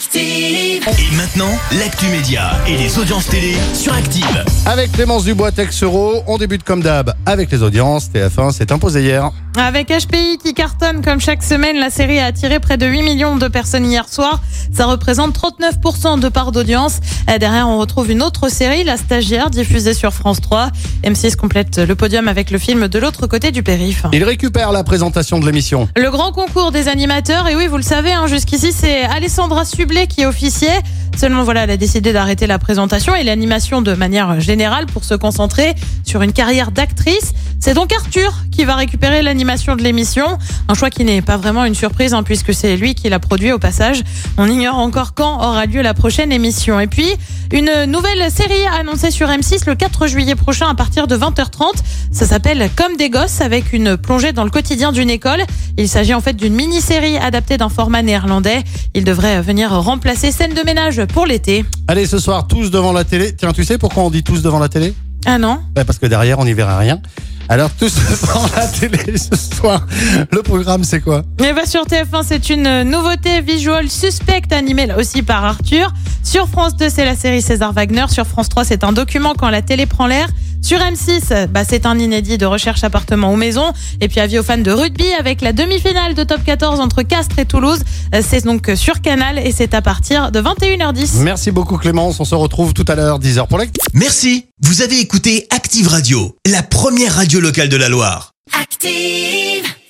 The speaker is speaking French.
Active. Et maintenant, l'actu média et les audiences télé sur Active. Avec Clémence Dubois, Tex Euro, on débute comme d'hab avec les audiences. TF1 s'est imposé hier. Avec HPI qui cartonne comme chaque semaine, la série a attiré près de 8 millions de personnes hier soir. Ça représente 39% de part d'audience. Derrière, on retrouve une autre série, La Stagiaire, diffusée sur France 3. M6 complète le podium avec le film De l'autre côté du périph'. Il récupère la présentation de l'émission. Le grand concours des animateurs, et oui, vous le savez, hein, jusqu'ici, c'est Alessandra Qui officiait. Seulement, voilà, elle a décidé d'arrêter la présentation et l'animation de manière générale pour se concentrer sur une carrière d'actrice. C'est donc Arthur qui va récupérer l'animation de l'émission. Un choix qui n'est pas vraiment une surprise, hein, puisque c'est lui qui l'a produit au passage. On ignore encore quand aura lieu la prochaine émission. Et puis, une nouvelle série annoncée sur M6 le 4 juillet prochain à partir de 20h30. Ça s'appelle Comme des gosses avec une plongée dans le quotidien d'une école. Il s'agit en fait d'une mini-série adaptée d'un format néerlandais. Il devrait venir remplacer scène de ménage pour l'été. Allez, ce soir, tous devant la télé. Tiens, tu sais pourquoi on dit tous devant la télé? Ah non Bah, Parce que derrière, on n'y verra rien. Alors, tous devant la télé ce soir. Le programme, c'est quoi? Et bah sur TF1, c'est une nouveauté visual suspect animée aussi par Arthur. Sur France 2, c'est la série César Wagner. Sur France 3, c'est un document quand la télé prend l'air. Sur M6, bah, c'est un inédit de recherche appartement ou maison. Et puis avis aux fans de rugby avec la demi-finale de Top 14 entre Castres et Toulouse. Euh, C'est donc sur Canal et c'est à partir de 21h10. Merci beaucoup Clémence. On se retrouve tout à l'heure, 10h pour l'actu. Merci, vous avez écouté Active Radio, la première radio locale de la Loire. Active.